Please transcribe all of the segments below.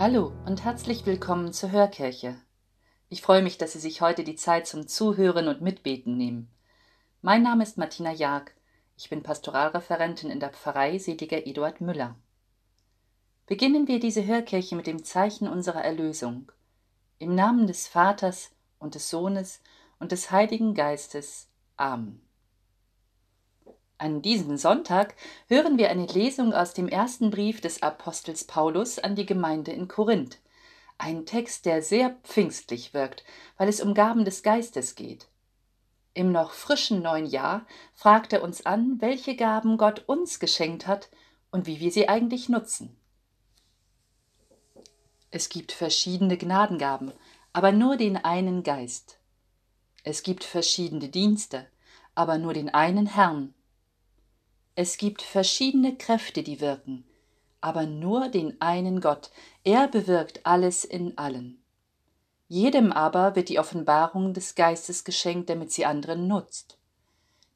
Hallo und herzlich willkommen zur Hörkirche. Ich freue mich, dass Sie sich heute die Zeit zum Zuhören und Mitbeten nehmen. Mein Name ist Martina Jag. Ich bin Pastoralreferentin in der Pfarrei Seliger Eduard Müller. Beginnen wir diese Hörkirche mit dem Zeichen unserer Erlösung. Im Namen des Vaters und des Sohnes und des Heiligen Geistes. Amen. An diesem Sonntag hören wir eine Lesung aus dem ersten Brief des Apostels Paulus an die Gemeinde in Korinth. Ein Text, der sehr pfingstlich wirkt, weil es um Gaben des Geistes geht. Im noch frischen neuen Jahr fragt er uns an, welche Gaben Gott uns geschenkt hat und wie wir sie eigentlich nutzen. Es gibt verschiedene Gnadengaben, aber nur den einen Geist. Es gibt verschiedene Dienste, aber nur den einen Herrn es gibt verschiedene Kräfte, die wirken, aber nur den einen Gott. Er bewirkt alles in allen. Jedem aber wird die Offenbarung des Geistes geschenkt, damit sie anderen nutzt.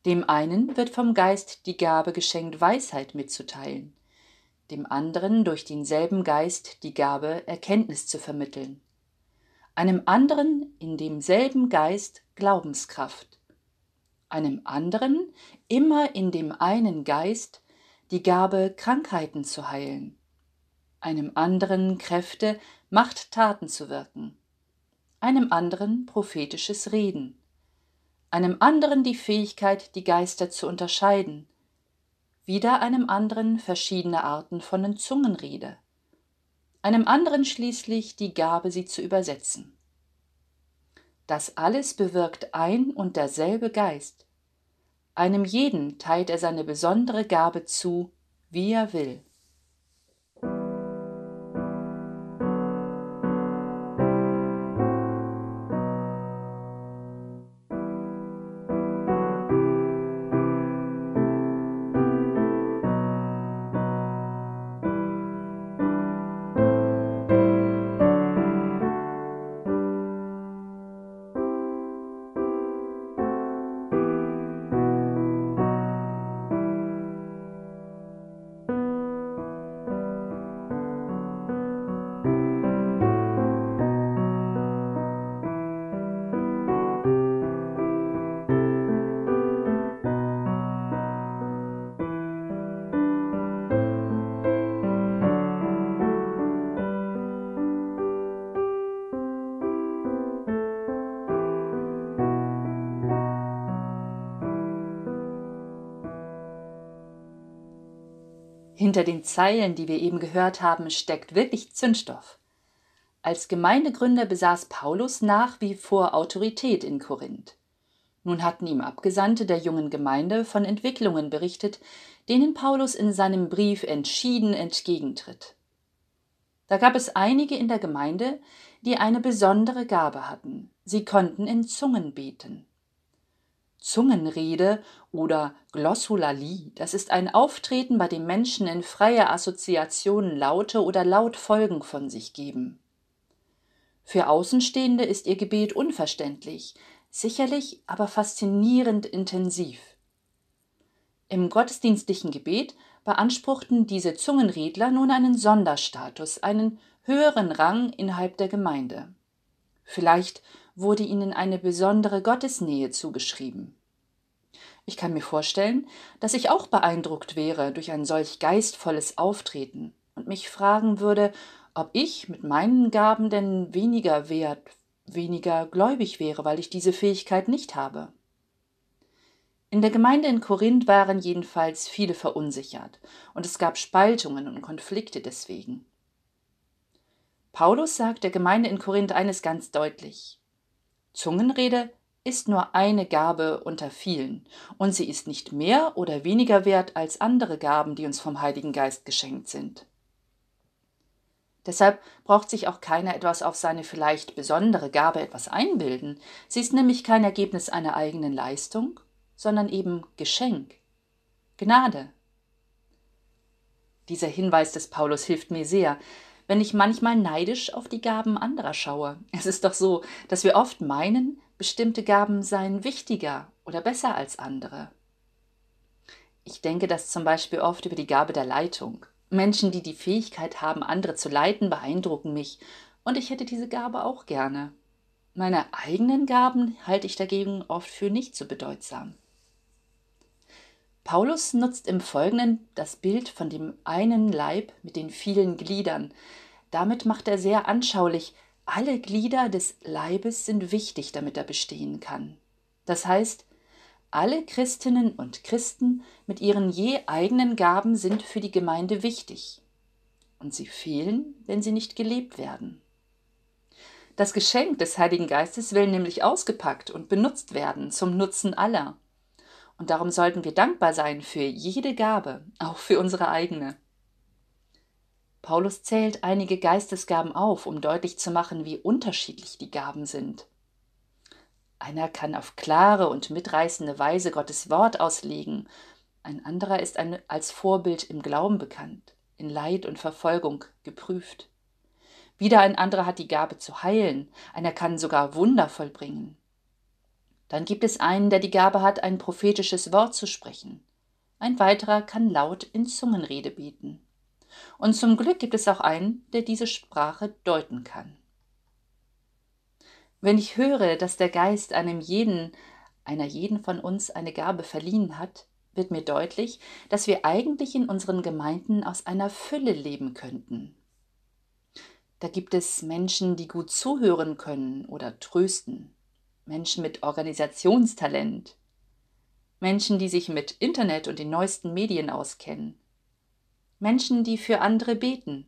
Dem einen wird vom Geist die Gabe geschenkt, Weisheit mitzuteilen, dem anderen durch denselben Geist die Gabe, Erkenntnis zu vermitteln, einem anderen in demselben Geist Glaubenskraft, einem anderen immer in dem einen Geist die Gabe, Krankheiten zu heilen, einem anderen Kräfte, Machttaten zu wirken, einem anderen prophetisches Reden, einem anderen die Fähigkeit, die Geister zu unterscheiden, wieder einem anderen verschiedene Arten von Zungenrede, einem anderen schließlich die Gabe, sie zu übersetzen. Das alles bewirkt ein und derselbe Geist. Einem jeden teilt er seine besondere Gabe zu, wie er will. Hinter den Zeilen, die wir eben gehört haben, steckt wirklich Zündstoff. Als Gemeindegründer besaß Paulus nach wie vor Autorität in Korinth. Nun hatten ihm Abgesandte der jungen Gemeinde von Entwicklungen berichtet, denen Paulus in seinem Brief entschieden entgegentritt. Da gab es einige in der Gemeinde, die eine besondere Gabe hatten. Sie konnten in Zungen beten. Zungenrede oder Glossolalie, das ist ein Auftreten, bei dem Menschen in freier Assoziation Laute oder Lautfolgen von sich geben. Für Außenstehende ist ihr Gebet unverständlich, sicherlich aber faszinierend intensiv. Im gottesdienstlichen Gebet beanspruchten diese Zungenredler nun einen Sonderstatus, einen höheren Rang innerhalb der Gemeinde. Vielleicht wurde ihnen eine besondere Gottesnähe zugeschrieben. Ich kann mir vorstellen, dass ich auch beeindruckt wäre durch ein solch geistvolles Auftreten und mich fragen würde, ob ich mit meinen Gaben denn weniger wert, weniger gläubig wäre, weil ich diese Fähigkeit nicht habe. In der Gemeinde in Korinth waren jedenfalls viele verunsichert, und es gab Spaltungen und Konflikte deswegen. Paulus sagt der Gemeinde in Korinth eines ganz deutlich Zungenrede ist nur eine Gabe unter vielen, und sie ist nicht mehr oder weniger wert als andere Gaben, die uns vom Heiligen Geist geschenkt sind. Deshalb braucht sich auch keiner etwas auf seine vielleicht besondere Gabe etwas einbilden. Sie ist nämlich kein Ergebnis einer eigenen Leistung, sondern eben Geschenk, Gnade. Dieser Hinweis des Paulus hilft mir sehr, wenn ich manchmal neidisch auf die Gaben anderer schaue. Es ist doch so, dass wir oft meinen, bestimmte Gaben seien wichtiger oder besser als andere. Ich denke das zum Beispiel oft über die Gabe der Leitung. Menschen, die die Fähigkeit haben, andere zu leiten, beeindrucken mich, und ich hätte diese Gabe auch gerne. Meine eigenen Gaben halte ich dagegen oft für nicht so bedeutsam. Paulus nutzt im Folgenden das Bild von dem einen Leib mit den vielen Gliedern. Damit macht er sehr anschaulich, alle Glieder des Leibes sind wichtig, damit er bestehen kann. Das heißt, alle Christinnen und Christen mit ihren je eigenen Gaben sind für die Gemeinde wichtig. Und sie fehlen, wenn sie nicht gelebt werden. Das Geschenk des Heiligen Geistes will nämlich ausgepackt und benutzt werden zum Nutzen aller. Und darum sollten wir dankbar sein für jede Gabe, auch für unsere eigene. Paulus zählt einige Geistesgaben auf, um deutlich zu machen, wie unterschiedlich die Gaben sind. Einer kann auf klare und mitreißende Weise Gottes Wort auslegen, ein anderer ist ein, als Vorbild im Glauben bekannt, in Leid und Verfolgung geprüft. Wieder ein anderer hat die Gabe zu heilen, einer kann sogar Wunder vollbringen. Dann gibt es einen, der die Gabe hat, ein prophetisches Wort zu sprechen. Ein weiterer kann laut in Zungenrede beten. Und zum Glück gibt es auch einen, der diese Sprache deuten kann. Wenn ich höre, dass der Geist einem jeden, einer jeden von uns eine Gabe verliehen hat, wird mir deutlich, dass wir eigentlich in unseren Gemeinden aus einer Fülle leben könnten. Da gibt es Menschen, die gut zuhören können oder trösten, Menschen mit Organisationstalent, Menschen, die sich mit Internet und den neuesten Medien auskennen, Menschen, die für andere beten,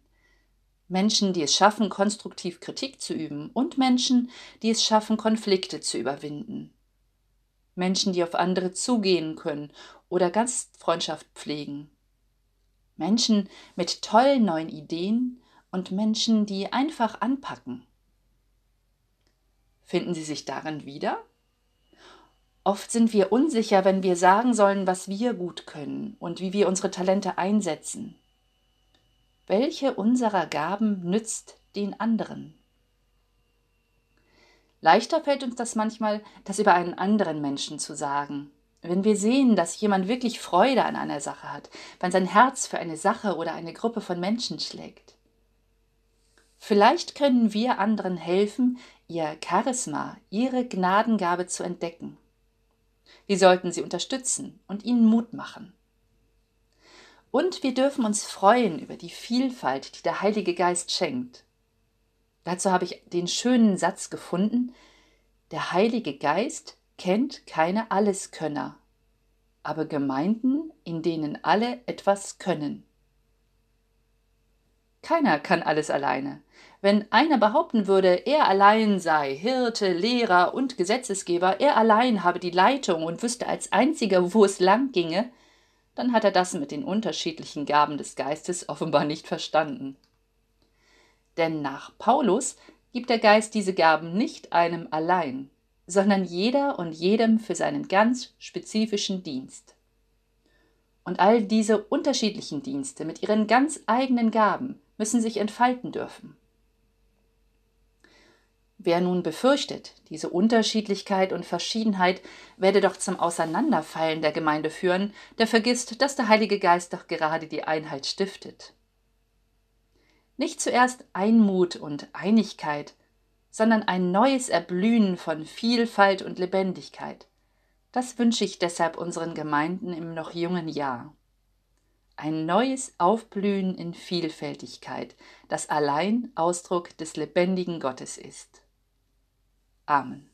Menschen, die es schaffen, konstruktiv Kritik zu üben und Menschen, die es schaffen, Konflikte zu überwinden. Menschen, die auf andere zugehen können oder Gastfreundschaft pflegen. Menschen mit tollen neuen Ideen und Menschen, die einfach anpacken. Finden Sie sich darin wieder? Oft sind wir unsicher, wenn wir sagen sollen, was wir gut können und wie wir unsere Talente einsetzen. Welche unserer Gaben nützt den anderen? Leichter fällt uns das manchmal, das über einen anderen Menschen zu sagen. Wenn wir sehen, dass jemand wirklich Freude an einer Sache hat, wenn sein Herz für eine Sache oder eine Gruppe von Menschen schlägt. Vielleicht können wir anderen helfen, ihr Charisma, ihre Gnadengabe zu entdecken. Wir sollten sie unterstützen und ihnen Mut machen. Und wir dürfen uns freuen über die Vielfalt, die der Heilige Geist schenkt. Dazu habe ich den schönen Satz gefunden, der Heilige Geist kennt keine Alleskönner, aber Gemeinden, in denen alle etwas können. Keiner kann alles alleine. Wenn einer behaupten würde, er allein sei Hirte, Lehrer und Gesetzesgeber, er allein habe die Leitung und wüsste als einziger, wo es lang ginge, dann hat er das mit den unterschiedlichen Gaben des Geistes offenbar nicht verstanden. Denn nach Paulus gibt der Geist diese Gaben nicht einem allein, sondern jeder und jedem für seinen ganz spezifischen Dienst. Und all diese unterschiedlichen Dienste mit ihren ganz eigenen Gaben müssen sich entfalten dürfen. Wer nun befürchtet, diese Unterschiedlichkeit und Verschiedenheit werde doch zum Auseinanderfallen der Gemeinde führen, der vergisst, dass der Heilige Geist doch gerade die Einheit stiftet. Nicht zuerst Einmut und Einigkeit, sondern ein neues Erblühen von Vielfalt und Lebendigkeit. Das wünsche ich deshalb unseren Gemeinden im noch jungen Jahr ein neues Aufblühen in Vielfältigkeit, das allein Ausdruck des lebendigen Gottes ist. Amen.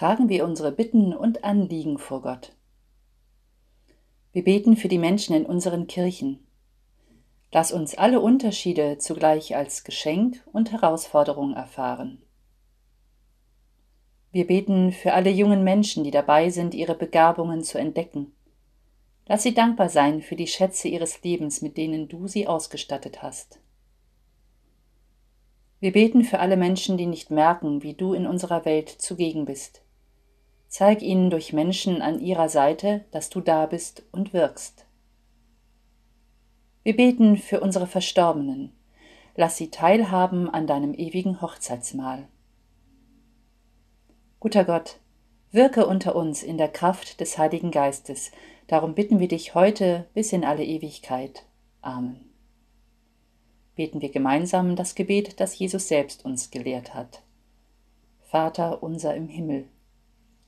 Tragen wir unsere Bitten und Anliegen vor Gott. Wir beten für die Menschen in unseren Kirchen. Lass uns alle Unterschiede zugleich als Geschenk und Herausforderung erfahren. Wir beten für alle jungen Menschen, die dabei sind, ihre Begabungen zu entdecken. Lass sie dankbar sein für die Schätze ihres Lebens, mit denen du sie ausgestattet hast. Wir beten für alle Menschen, die nicht merken, wie du in unserer Welt zugegen bist. Zeig ihnen durch Menschen an ihrer Seite, dass du da bist und wirkst. Wir beten für unsere Verstorbenen. Lass sie teilhaben an deinem ewigen Hochzeitsmahl. Guter Gott, wirke unter uns in der Kraft des Heiligen Geistes. Darum bitten wir dich heute bis in alle Ewigkeit. Amen. Beten wir gemeinsam das Gebet, das Jesus selbst uns gelehrt hat. Vater unser im Himmel,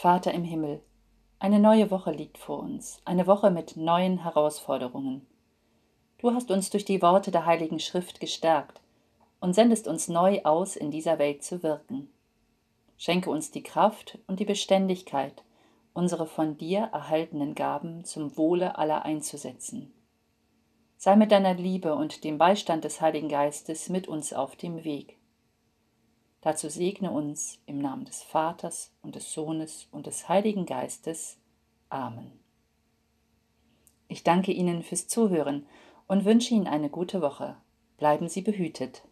Vater im Himmel, eine neue Woche liegt vor uns, eine Woche mit neuen Herausforderungen. Du hast uns durch die Worte der Heiligen Schrift gestärkt und sendest uns neu aus, in dieser Welt zu wirken. Schenke uns die Kraft und die Beständigkeit, unsere von dir erhaltenen Gaben zum Wohle aller einzusetzen. Sei mit deiner Liebe und dem Beistand des Heiligen Geistes mit uns auf dem Weg. Dazu segne uns im Namen des Vaters und des Sohnes und des Heiligen Geistes. Amen. Ich danke Ihnen fürs Zuhören und wünsche Ihnen eine gute Woche. Bleiben Sie behütet.